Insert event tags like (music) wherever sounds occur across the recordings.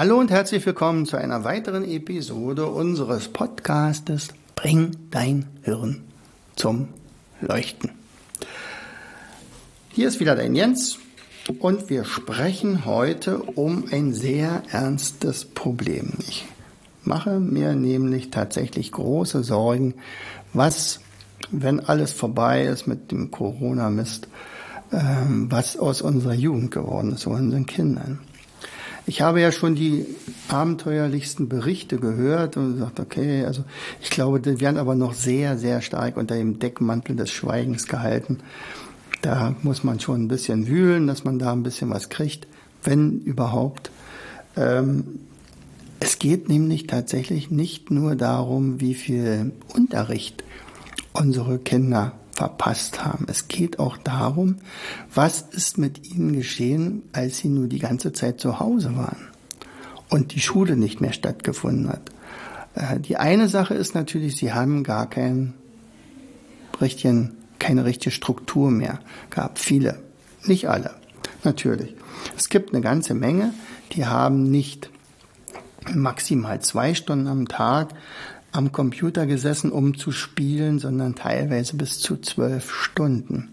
Hallo und herzlich willkommen zu einer weiteren Episode unseres Podcastes Bring dein Hirn zum Leuchten. Hier ist wieder dein Jens und wir sprechen heute um ein sehr ernstes Problem. Ich mache mir nämlich tatsächlich große Sorgen, was, wenn alles vorbei ist mit dem Corona-Mist, ähm, was aus unserer Jugend geworden ist, unseren Kindern. Ich habe ja schon die abenteuerlichsten Berichte gehört und gesagt, okay, also ich glaube, die werden aber noch sehr, sehr stark unter dem Deckmantel des Schweigens gehalten. Da muss man schon ein bisschen wühlen, dass man da ein bisschen was kriegt, wenn überhaupt. Ähm, es geht nämlich tatsächlich nicht nur darum, wie viel Unterricht unsere Kinder verpasst haben. Es geht auch darum, was ist mit ihnen geschehen, als sie nur die ganze Zeit zu Hause waren und die Schule nicht mehr stattgefunden hat. Äh, die eine Sache ist natürlich, sie haben gar keinen richtigen, keine richtige Struktur mehr gehabt. Viele, nicht alle, natürlich. Es gibt eine ganze Menge, die haben nicht maximal zwei Stunden am Tag am Computer gesessen, um zu spielen, sondern teilweise bis zu zwölf Stunden.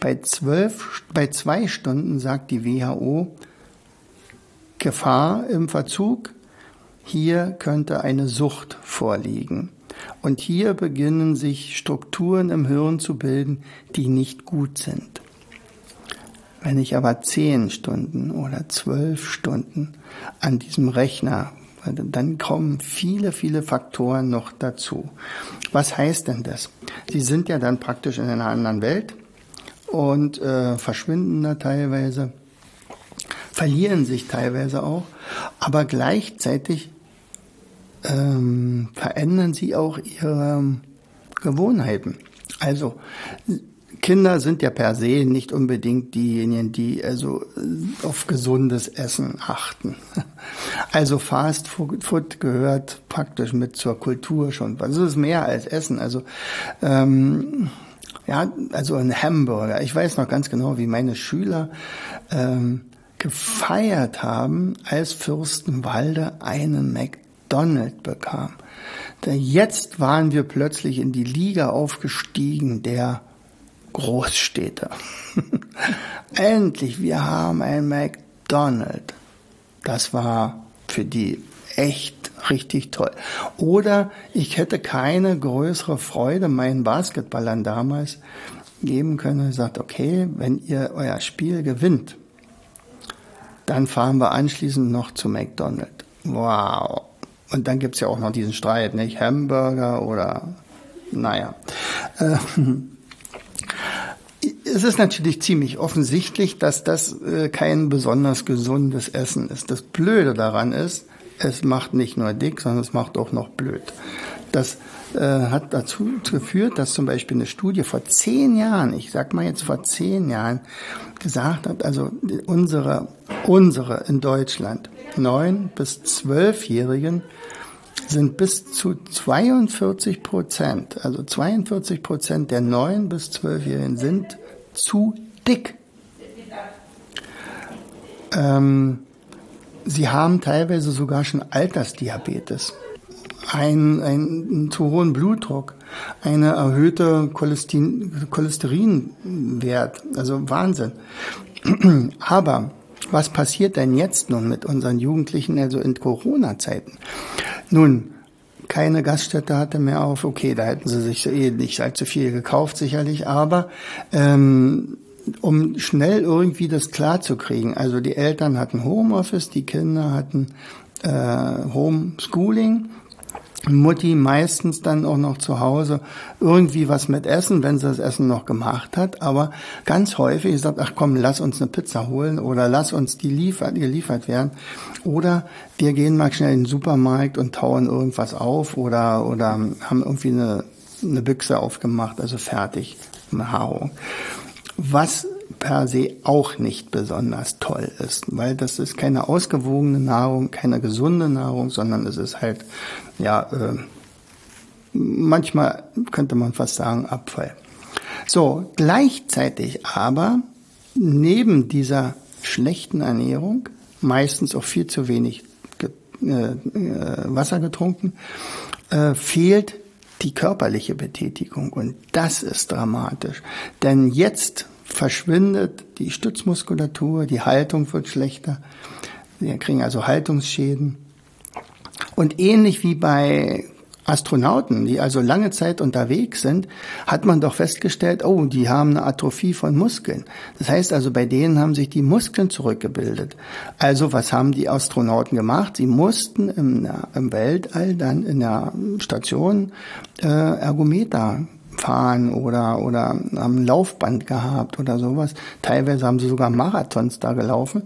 Bei zwölf, bei zwei Stunden sagt die WHO Gefahr im Verzug. Hier könnte eine Sucht vorliegen. Und hier beginnen sich Strukturen im Hirn zu bilden, die nicht gut sind. Wenn ich aber zehn Stunden oder zwölf Stunden an diesem Rechner dann kommen viele, viele Faktoren noch dazu. Was heißt denn das? Sie sind ja dann praktisch in einer anderen Welt und äh, verschwinden da teilweise, verlieren sich teilweise auch, aber gleichzeitig ähm, verändern sie auch ihre Gewohnheiten. Also Kinder sind ja per se nicht unbedingt diejenigen, die also auf gesundes Essen achten. (laughs) Also Fast Food gehört praktisch mit zur Kultur schon. Also es ist mehr als Essen. Also ähm, ja, also ein Hamburger. Ich weiß noch ganz genau, wie meine Schüler ähm, gefeiert haben, als Fürstenwalde einen McDonald's bekam. Jetzt waren wir plötzlich in die Liga aufgestiegen der Großstädter. (laughs) Endlich, wir haben ein McDonald's. Das war für die echt richtig toll. Oder ich hätte keine größere Freude meinen Basketballern damals geben können und gesagt, okay, wenn ihr euer Spiel gewinnt, dann fahren wir anschließend noch zu McDonald's. Wow. Und dann gibt's ja auch noch diesen Streit, nicht? Hamburger oder, naja. (laughs) es ist natürlich ziemlich offensichtlich, dass das äh, kein besonders gesundes Essen ist. Das Blöde daran ist, es macht nicht nur dick, sondern es macht auch noch blöd. Das äh, hat dazu geführt, dass zum Beispiel eine Studie vor zehn Jahren, ich sag mal jetzt vor zehn Jahren, gesagt hat, also unsere, unsere in Deutschland neun bis zwölfjährigen sind bis zu 42 Prozent, also 42 Prozent der neun bis zwölfjährigen sind zu dick. Ähm, sie haben teilweise sogar schon Altersdiabetes, einen, einen zu hohen Blutdruck, eine erhöhte Cholesterin, Cholesterinwert, also Wahnsinn. (clears throat) Aber was passiert denn jetzt nun mit unseren Jugendlichen, also in Corona-Zeiten? Nun, keine Gaststätte hatte mehr auf. Okay, da hätten sie sich eh nicht allzu viel gekauft, sicherlich, aber ähm, um schnell irgendwie das klar zu kriegen. Also die Eltern hatten Homeoffice, die Kinder hatten äh, Homeschooling. Mutti meistens dann auch noch zu Hause irgendwie was mit Essen, wenn sie das Essen noch gemacht hat. Aber ganz häufig sagt, ach komm, lass uns eine Pizza holen oder lass uns die liefert, geliefert werden. Oder wir gehen mal schnell in den Supermarkt und tauen irgendwas auf oder, oder haben irgendwie eine, eine Büchse aufgemacht, also fertig, eine Haarung. Was per se auch nicht besonders toll ist, weil das ist keine ausgewogene Nahrung, keine gesunde Nahrung, sondern es ist halt, ja, äh, manchmal könnte man fast sagen Abfall. So, gleichzeitig aber neben dieser schlechten Ernährung, meistens auch viel zu wenig äh, äh, Wasser getrunken, äh, fehlt die körperliche Betätigung und das ist dramatisch. Denn jetzt verschwindet die Stützmuskulatur, die Haltung wird schlechter. Wir kriegen also Haltungsschäden. Und ähnlich wie bei Astronauten, die also lange Zeit unterwegs sind, hat man doch festgestellt, oh, die haben eine Atrophie von Muskeln. Das heißt also, bei denen haben sich die Muskeln zurückgebildet. Also was haben die Astronauten gemacht? Sie mussten im, im Weltall dann in der Station äh, Ergometer fahren oder, oder haben ein Laufband gehabt oder sowas. Teilweise haben sie sogar Marathons da gelaufen.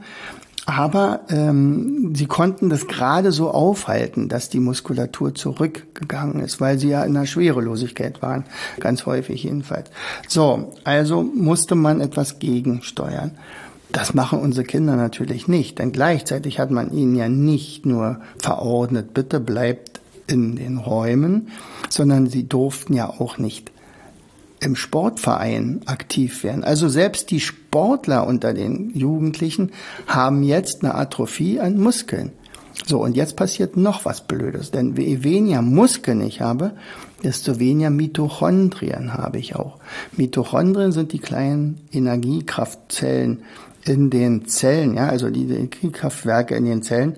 Aber ähm, sie konnten das gerade so aufhalten, dass die Muskulatur zurückgegangen ist, weil sie ja in der Schwerelosigkeit waren, ganz häufig jedenfalls. So, also musste man etwas gegensteuern. Das machen unsere Kinder natürlich nicht, denn gleichzeitig hat man ihnen ja nicht nur verordnet, bitte bleibt in den Räumen, sondern sie durften ja auch nicht im Sportverein aktiv werden. Also selbst die Sportler unter den Jugendlichen haben jetzt eine Atrophie an Muskeln. So, und jetzt passiert noch was Blödes, denn je weniger Muskeln ich habe, desto weniger Mitochondrien habe ich auch. Mitochondrien sind die kleinen Energiekraftzellen in den Zellen, ja, also die Energiekraftwerke in den Zellen,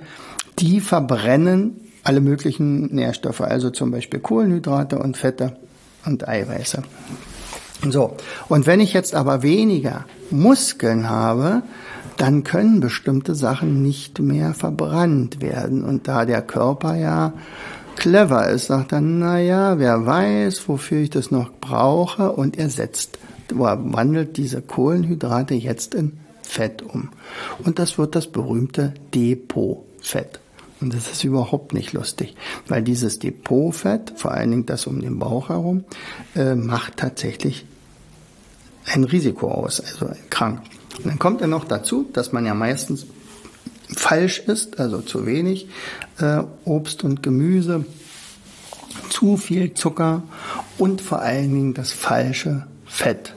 die verbrennen alle möglichen Nährstoffe, also zum Beispiel Kohlenhydrate und Fette und Eiweiße. So, und wenn ich jetzt aber weniger Muskeln habe, dann können bestimmte Sachen nicht mehr verbrannt werden. Und da der Körper ja clever ist, sagt er, na ja, wer weiß, wofür ich das noch brauche, und er setzt, wandelt diese Kohlenhydrate jetzt in Fett um. Und das wird das berühmte Depotfett. Und das ist überhaupt nicht lustig, weil dieses Depotfett, vor allen Dingen das um den Bauch herum, äh, macht tatsächlich ein Risiko aus, also krank. Und dann kommt ja noch dazu, dass man ja meistens falsch ist, also zu wenig äh, Obst und Gemüse, zu viel Zucker und vor allen Dingen das falsche Fett.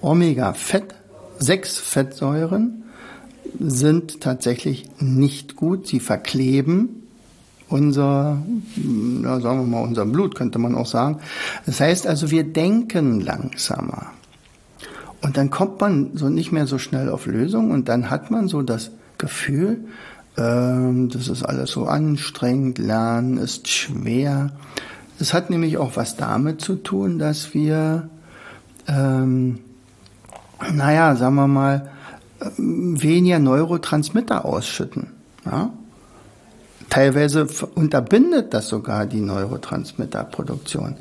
Omega-Fett, sechs Fettsäuren sind tatsächlich nicht gut. Sie verkleben unser, ja, sagen wir mal, unser Blut, könnte man auch sagen. Das heißt also, wir denken langsamer. Und dann kommt man so nicht mehr so schnell auf Lösungen und dann hat man so das Gefühl, ähm, das ist alles so anstrengend, Lernen ist schwer. Es hat nämlich auch was damit zu tun, dass wir, ähm, naja, sagen wir mal, weniger Neurotransmitter ausschütten. Ja? Teilweise unterbindet das sogar die Neurotransmitterproduktion.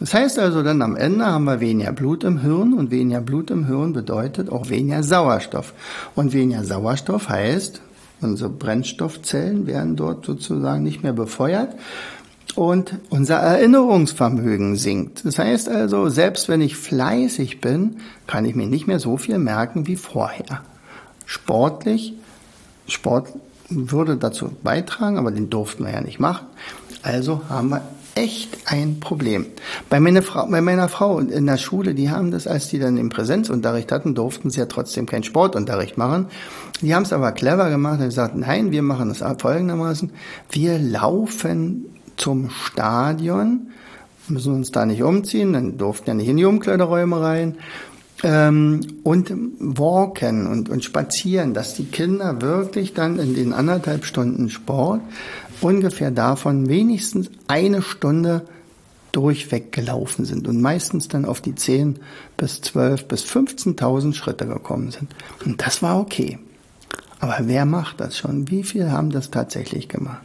Das heißt also dann am Ende haben wir weniger Blut im Hirn und weniger Blut im Hirn bedeutet auch weniger Sauerstoff. Und weniger Sauerstoff heißt, unsere Brennstoffzellen werden dort sozusagen nicht mehr befeuert und unser Erinnerungsvermögen sinkt. Das heißt also, selbst wenn ich fleißig bin, kann ich mir nicht mehr so viel merken wie vorher. Sportlich, Sport würde dazu beitragen, aber den durften wir ja nicht machen. Also haben wir echt ein Problem. Bei meiner Frau, bei meiner Frau in der Schule, die haben das, als die dann im Präsenzunterricht hatten, durften sie ja trotzdem keinen Sportunterricht machen. Die haben es aber clever gemacht und gesagt, nein, wir machen das folgendermaßen. Wir laufen zum Stadion, müssen uns da nicht umziehen, dann durften ja nicht in die Umkleideräume rein ähm, und walken und, und spazieren, dass die Kinder wirklich dann in den anderthalb Stunden Sport ungefähr davon wenigstens eine Stunde durchweg gelaufen sind und meistens dann auf die 10 bis 12 bis 15.000 Schritte gekommen sind. Und das war okay. Aber wer macht das schon? Wie viel haben das tatsächlich gemacht?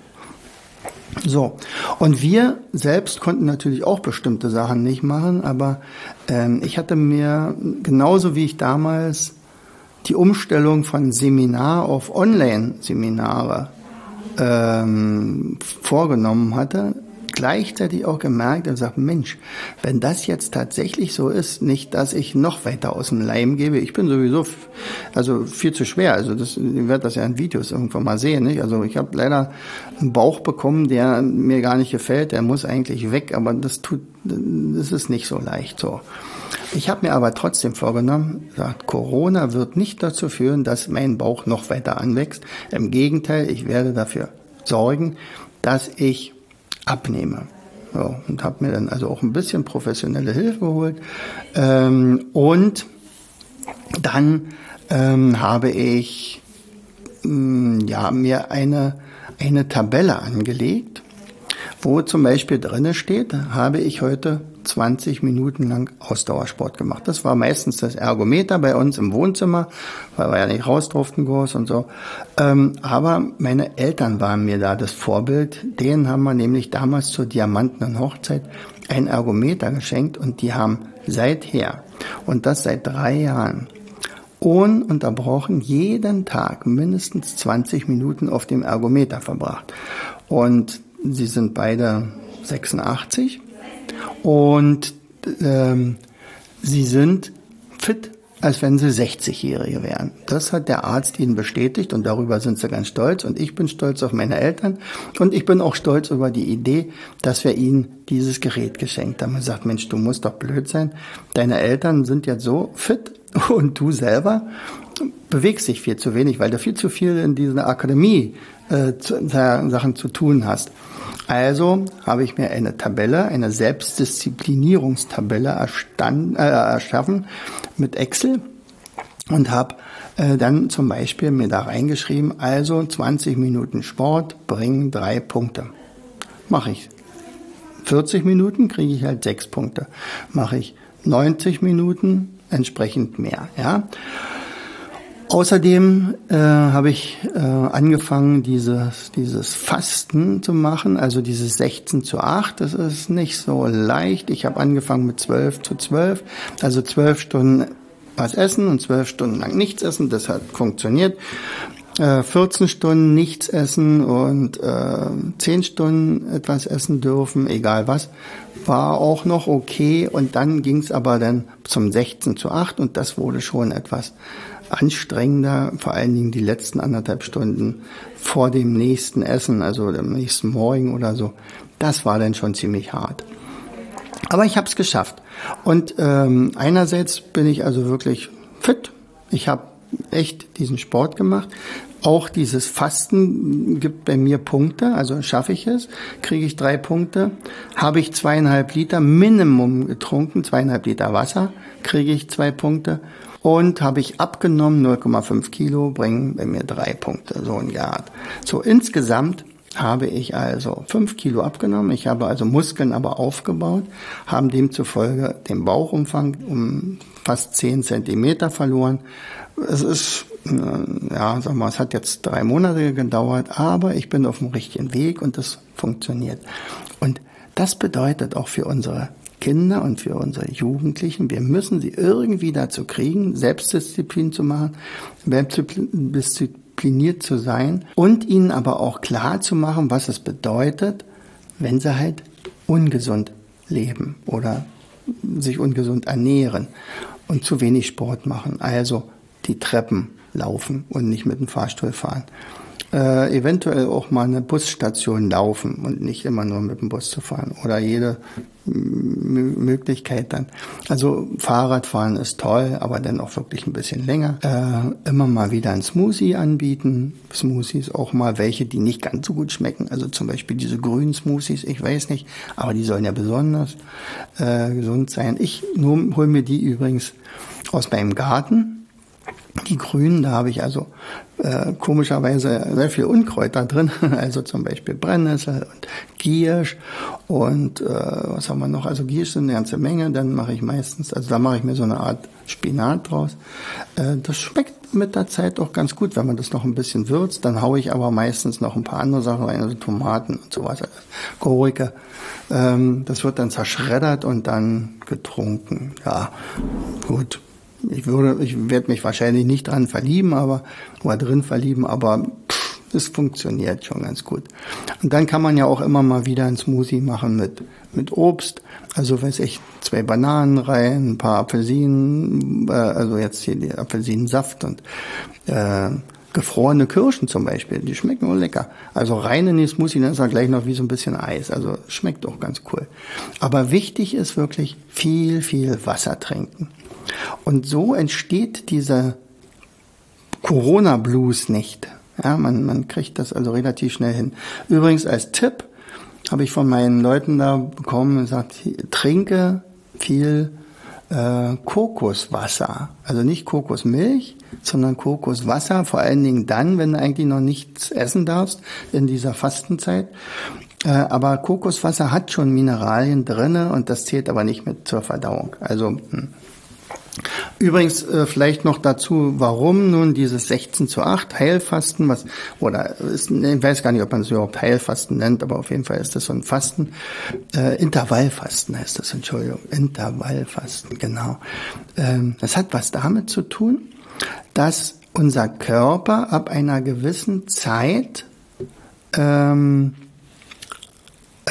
So, und wir selbst konnten natürlich auch bestimmte Sachen nicht machen, aber ähm, ich hatte mir genauso wie ich damals die Umstellung von Seminar auf Online-Seminare ähm, vorgenommen hatte, gleichzeitig auch gemerkt und gesagt, Mensch, wenn das jetzt tatsächlich so ist, nicht, dass ich noch weiter aus dem Leim gebe. Ich bin sowieso also viel zu schwer. Also das, ihr werdet das ja in Videos irgendwann mal sehen. Nicht? Also ich habe leider einen Bauch bekommen, der mir gar nicht gefällt. Der muss eigentlich weg, aber das tut, das ist nicht so leicht so. Ich habe mir aber trotzdem vorgenommen, sagt, Corona wird nicht dazu führen, dass mein Bauch noch weiter anwächst. Im Gegenteil, ich werde dafür sorgen, dass ich abnehme. So, und habe mir dann also auch ein bisschen professionelle Hilfe geholt. Ähm, und dann ähm, habe ich mh, mm, ja, mir eine, eine Tabelle angelegt, wo zum Beispiel drinne steht, habe ich heute 20 Minuten lang Ausdauersport gemacht. Das war meistens das Ergometer bei uns im Wohnzimmer, weil wir ja nicht raus durften groß und so. Ähm, aber meine Eltern waren mir da das Vorbild. Denen haben wir nämlich damals zur Diamanten Hochzeit ein Ergometer geschenkt und die haben seither, und das seit drei Jahren, ununterbrochen jeden Tag mindestens 20 Minuten auf dem Ergometer verbracht. Und sie sind beide 86 und ähm, sie sind fit, als wenn sie 60-Jährige wären. Das hat der Arzt ihnen bestätigt und darüber sind sie ganz stolz. Und ich bin stolz auf meine Eltern und ich bin auch stolz über die Idee, dass wir ihnen dieses Gerät geschenkt haben. Man sagt, Mensch, du musst doch blöd sein. Deine Eltern sind jetzt so fit (laughs) und du selber bewegst dich viel zu wenig, weil du viel zu viel in dieser Akademie äh, zu, Sachen zu tun hast. Also habe ich mir eine Tabelle, eine Selbstdisziplinierungstabelle erstand, äh, erschaffen mit Excel und habe äh, dann zum Beispiel mir da reingeschrieben, also 20 Minuten Sport bringen drei Punkte. Mache ich 40 Minuten, kriege ich halt sechs Punkte. Mache ich 90 Minuten, entsprechend mehr. Ja. Außerdem äh, habe ich äh, angefangen, dieses, dieses Fasten zu machen, also dieses 16 zu 8. Das ist nicht so leicht. Ich habe angefangen mit 12 zu 12, also 12 Stunden was essen und 12 Stunden lang nichts essen. Das hat funktioniert. Äh, 14 Stunden nichts essen und äh, 10 Stunden etwas essen dürfen, egal was, war auch noch okay. Und dann ging es aber dann zum 16 zu 8 und das wurde schon etwas anstrengender, vor allen Dingen die letzten anderthalb Stunden vor dem nächsten Essen, also dem nächsten Morgen oder so. Das war dann schon ziemlich hart. Aber ich habe es geschafft. Und ähm, einerseits bin ich also wirklich fit. Ich habe echt diesen Sport gemacht. Auch dieses Fasten gibt bei mir Punkte, also schaffe ich es, kriege ich drei Punkte. Habe ich zweieinhalb Liter Minimum getrunken, zweieinhalb Liter Wasser, kriege ich zwei Punkte und habe ich abgenommen 0,5 Kilo, bringen bei mir drei Punkte, so ein Grad. So insgesamt habe ich also fünf Kilo abgenommen. Ich habe also Muskeln aber aufgebaut, haben demzufolge den Bauchumfang um fast zehn Zentimeter verloren. Es ist, äh, ja, sag mal, es hat jetzt drei Monate gedauert, aber ich bin auf dem richtigen Weg und das funktioniert. Und das bedeutet auch für unsere Kinder und für unsere Jugendlichen. Wir müssen sie irgendwie dazu kriegen, Selbstdisziplin zu machen, diszipliniert zu sein und ihnen aber auch klar zu machen, was es bedeutet, wenn sie halt ungesund leben oder sich ungesund ernähren und zu wenig Sport machen. Also die Treppen laufen und nicht mit dem Fahrstuhl fahren äh, eventuell auch mal eine Busstation laufen und nicht immer nur mit dem Bus zu fahren oder jede Möglichkeit dann. Also Fahrradfahren ist toll, aber dann auch wirklich ein bisschen länger. Äh, immer mal wieder ein Smoothie anbieten. Smoothies auch mal welche, die nicht ganz so gut schmecken. Also zum Beispiel diese grünen Smoothies, ich weiß nicht, aber die sollen ja besonders äh, gesund sein. Ich hole mir die übrigens aus meinem Garten Die Grünen, da habe ich also äh, komischerweise sehr viel Unkräuter drin, (laughs) also zum Beispiel Brennnessel und Giersch und äh, was haben wir noch? Also Giersch sind eine ganze Menge, dann mache ich meistens, also da mache ich mir so eine Art Spinat draus. Äh, das schmeckt mit der Zeit auch ganz gut, wenn man das noch ein bisschen würzt. Dann haue ich aber meistens noch ein paar andere Sachen rein, also Tomaten und so weiter, Gurke. Ähm, das wird dann zerschreddert und dann getrunken. Ja, gut ich würde, ich werde mich wahrscheinlich nicht dran verlieben, aber oder drin verlieben, aber pff, es funktioniert schon ganz gut. Und dann kann man ja auch immer mal wieder ein Smoothie machen mit mit Obst, also weiß ich, zwei Bananen rein, ein paar Apfelsinen, äh, also jetzt hier die Apfelsinensaft und äh, gefrorene Kirschen zum Beispiel, die schmecken auch lecker. Also rein in die Smoothie, dann ist er gleich noch wie so ein bisschen Eis. Also schmeckt auch ganz cool. Aber wichtig ist wirklich viel, viel Wasser trinken. Und so entsteht dieser Corona-Blues nicht. Ja, man, man kriegt das also relativ schnell hin. Übrigens als Tipp habe ich von meinen Leuten da bekommen gesagt, trinke viel äh, Kokoswasser. Also nicht Kokosmilch, sondern Kokoswasser, vor allen Dingen dann, wenn du eigentlich noch nichts essen darfst in dieser Fastenzeit. Äh, aber Kokoswasser hat schon Mineralien drinne und das zählt aber nicht mit zur Verdauung. Also hm. Übrigens äh, vielleicht noch dazu, warum nun dieses 16 zu 8 Heilfasten, was oder ist, ich weiß gar nicht, ob man es überhaupt Heilfasten nennt, aber auf jeden Fall ist das so ein Fasten. Äh, Intervallfasten heißt das, Entschuldigung, Intervallfasten, genau. Ähm, das hat was damit zu tun, dass unser Körper ab einer gewissen Zeit ähm,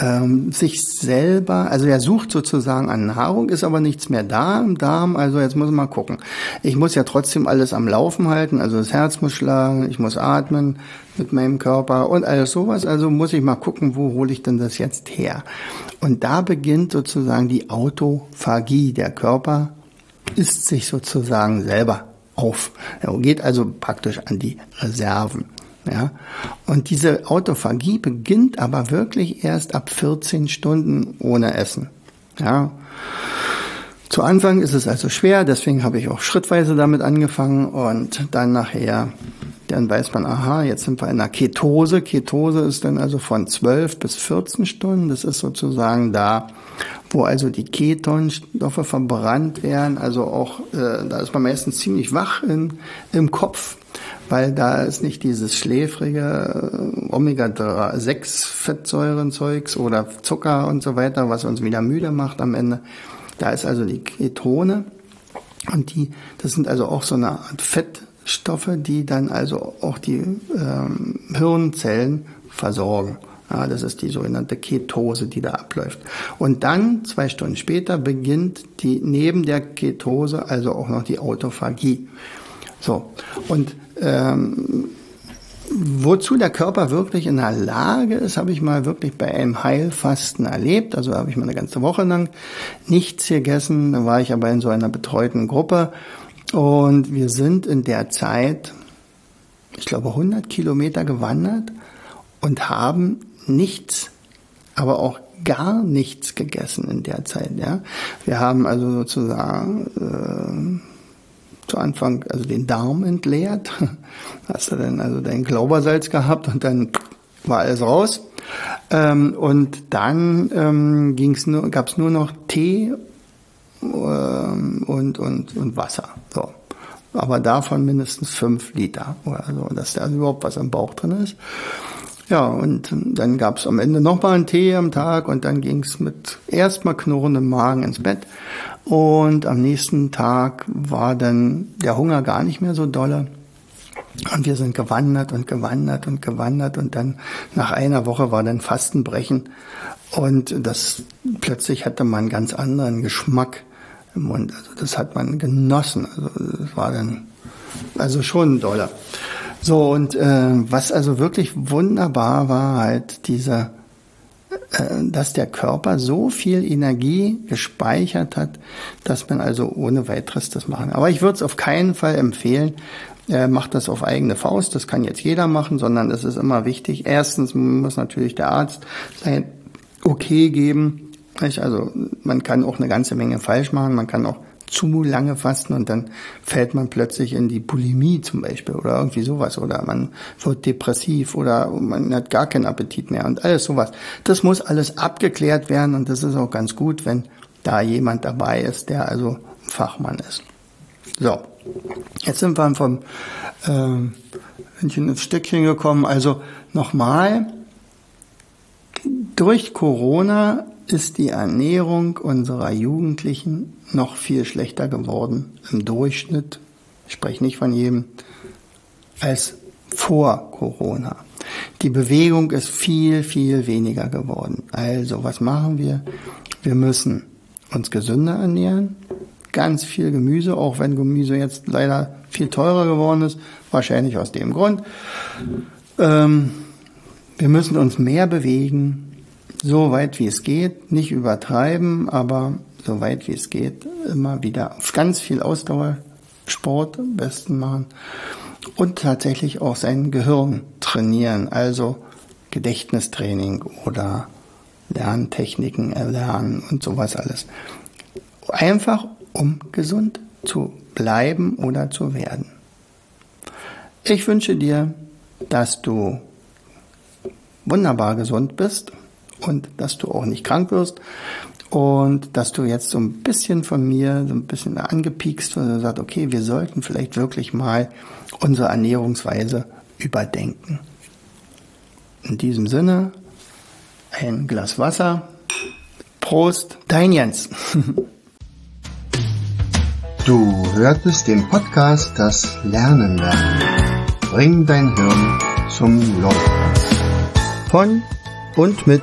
ähm, sich selber, also er sucht sozusagen an Nahrung, ist aber nichts mehr da im Darm, also jetzt muss man gucken. Ich muss ja trotzdem alles am Laufen halten, also das Herz muss schlagen, ich muss atmen mit meinem Körper und alles sowas, also muss ich mal gucken, wo hole ich denn das jetzt her? Und da beginnt sozusagen die Autophagie. Der Körper isst sich sozusagen selber auf. Er geht also praktisch an die Reserven. Ja? Und diese Autophagie beginnt aber wirklich erst ab 14 Stunden ohne Essen. Ja? Zu Anfang ist es also schwer, deswegen habe ich auch schrittweise damit angefangen und dann nachher, dann weiß man, aha, jetzt sind wir in einer Ketose. Ketose ist dann also von 12 bis 14 Stunden. Das ist sozusagen da, wo also die Ketonstoffe verbrannt werden. Also auch, äh, da ist man meistens ziemlich wach in, im Kopf weil da ist nicht dieses schläfrige äh, Omega-6-Fettsäurenzeugs oder Zucker und so weiter, was uns wieder müde macht am Ende. Da ist also die Ketone und die, das sind also auch so eine Art Fettstoffe, die dann also auch die ähm, Hirnzellen versorgen. Ja, das ist die sogenannte Ketose, die da abläuft. Und dann, zwei Stunden später, beginnt die neben der Ketose also auch noch die Autophagie. So, und ähm, wozu der Körper wirklich in der Lage ist, habe ich mal wirklich bei einem Heilfasten erlebt. Also habe ich mal eine ganze Woche lang nichts gegessen. Da war ich aber in so einer betreuten Gruppe. Und wir sind in der Zeit, ich glaube, 100 Kilometer gewandert und haben nichts, aber auch gar nichts gegessen in der Zeit. Ja, wir haben also sozusagen äh, zu Anfang also den Darm entleert. (laughs) Hast du dann also dein Glaubersalz gehabt und dann war alles raus. Ähm, und dann ähm, ging's nur, gab's nur noch Tee und, und, und Wasser. So. Aber davon mindestens fünf Liter. Also, dass da überhaupt was im Bauch drin ist. Ja, und dann gab's am Ende nochmal einen Tee am Tag und dann ging's mit erstmal knurrendem Magen ins Bett. Und am nächsten Tag war dann der Hunger gar nicht mehr so dolle. Und wir sind gewandert und gewandert und gewandert und dann nach einer Woche war dann Fastenbrechen und das plötzlich hatte man einen ganz anderen Geschmack im Mund. Also das hat man genossen. Also das war dann also schon doller. So und äh, was also wirklich wunderbar war halt dieser äh, dass der Körper so viel Energie gespeichert hat, dass man also ohne weiteres das machen. Aber ich würde es auf keinen Fall empfehlen, äh, macht das auf eigene Faust, das kann jetzt jeder machen, sondern es ist immer wichtig. Erstens muss natürlich der Arzt sein Okay geben. Also man kann auch eine ganze Menge falsch machen, man kann auch zu lange fasten und dann fällt man plötzlich in die Bulimie zum Beispiel oder irgendwie sowas oder man wird depressiv oder man hat gar keinen Appetit mehr und alles sowas. Das muss alles abgeklärt werden und das ist auch ganz gut, wenn da jemand dabei ist, der also Fachmann ist. So, jetzt sind wir vom äh, ins Stückchen gekommen. Also nochmal, durch Corona ist die Ernährung unserer Jugendlichen noch viel schlechter geworden im Durchschnitt, ich spreche nicht von jedem, als vor Corona. Die Bewegung ist viel, viel weniger geworden. Also, was machen wir? Wir müssen uns gesünder ernähren, ganz viel Gemüse, auch wenn Gemüse jetzt leider viel teurer geworden ist, wahrscheinlich aus dem Grund. Ähm, wir müssen uns mehr bewegen, so weit wie es geht, nicht übertreiben, aber so weit wie es geht, immer wieder ganz viel Ausdauersport am besten machen und tatsächlich auch sein Gehirn trainieren, also Gedächtnistraining oder Lerntechniken erlernen und sowas alles. Einfach um gesund zu bleiben oder zu werden. Ich wünsche dir, dass du wunderbar gesund bist und dass du auch nicht krank wirst und dass du jetzt so ein bisschen von mir so ein bisschen angepiekst und sagst, okay, wir sollten vielleicht wirklich mal unsere Ernährungsweise überdenken. In diesem Sinne, ein Glas Wasser. Prost, dein Jens. (laughs) Du hörtest den Podcast Das Lernen lernen. Bring dein Hirn zum Laufen. Von und mit